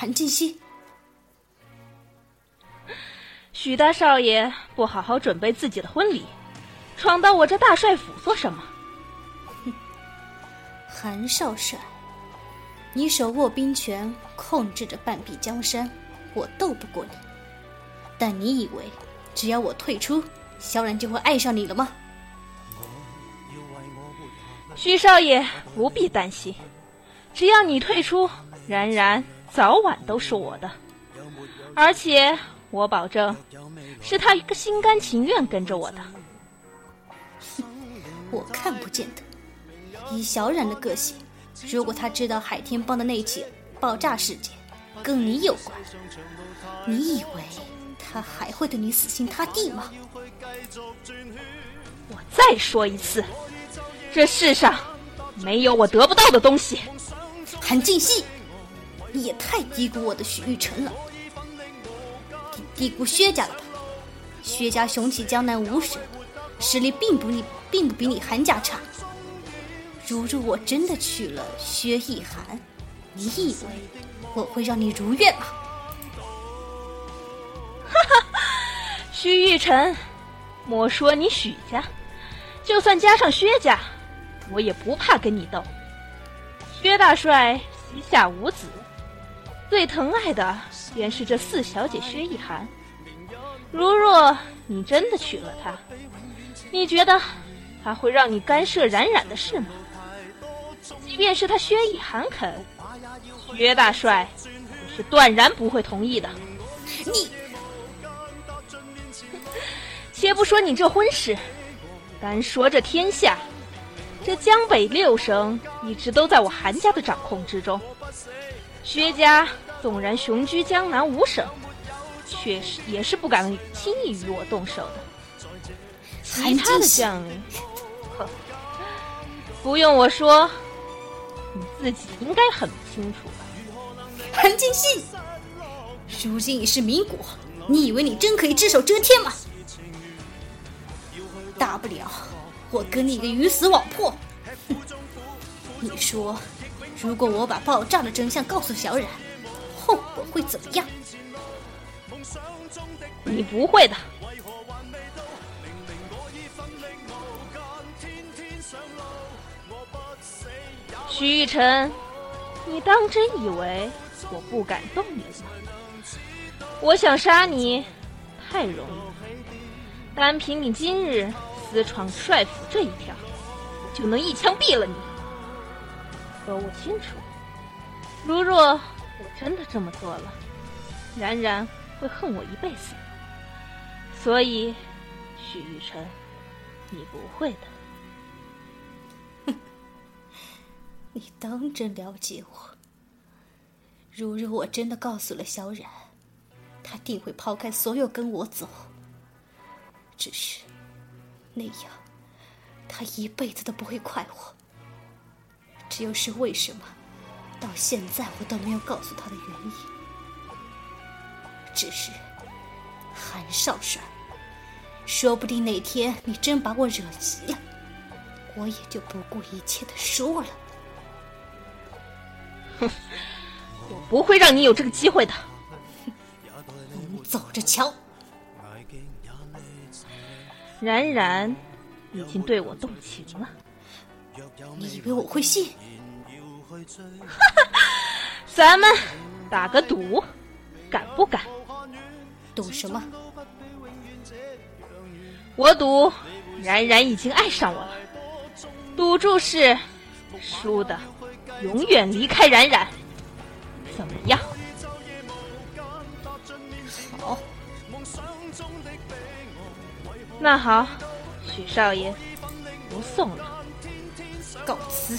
韩静熙，许大少爷不好好准备自己的婚礼，闯到我这大帅府做什么？哼韩少帅，你手握兵权，控制着半壁江山，我斗不过你。但你以为只要我退出，萧然就会爱上你了吗？许少爷不必担心，只要你退出，然然早晚都是我的，而且我保证，是他一个心甘情愿跟着我的。哼我看不见的。以小冉的个性，如果他知道海天帮的那起爆炸事件跟你有关，你以为他还会对你死心塌地吗？我再说一次，这世上没有我得不到的东西。韩静熙，你也太低估我的许玉辰了，低估薛家了吧？薛家雄起江南五省，实力并不你并不比你韩家差。如若我真的娶了薛逸涵，你以为我会让你如愿吗？哈哈，许玉辰，莫说你许家，就算加上薛家，我也不怕跟你斗。薛大帅膝下无子，最疼爱的便是这四小姐薛逸涵。如若你真的娶了她，你觉得她会让你干涉冉冉的事吗？即便是他薛逸涵肯，薛大帅也是断然不会同意的。你，且不说你这婚事，单说这天下，这江北六省一直都在我韩家的掌控之中。薛家纵然雄居江南五省，却是也是不敢轻易与我动手的。其他的将领，哼，不用我说。你自己应该很清楚吧，韩金信。如今已是民国，你以为你真可以只手遮天吗？大不了我跟你个鱼死网破。你说，如果我把爆炸的真相告诉小冉，后果会怎么样？你不会的。徐玉成，你当真以为我不敢动你吗？我想杀你，太容易。单凭你今日私闯帅府这一条，我就能一枪毙了你。可我清楚，如若我真的这么做了，冉冉会恨我一辈子。所以，徐玉成，你不会的。你当真了解我？如若我真的告诉了小冉，他定会抛开所有跟我走。只是那样，他一辈子都不会快活。这又是为什么？到现在我都没有告诉他的原因。只是韩少帅，说不定哪天你真把我惹急了，我也就不顾一切的说了。哼，我不会让你有这个机会的。你走着瞧。冉冉已经对我动情了，你以为我会信？哈哈，咱们打个赌，敢不敢？赌什么？我赌冉冉已经爱上我了。赌注是输的。永远离开冉冉，怎么样？好，那好，许少爷，不送了，告辞。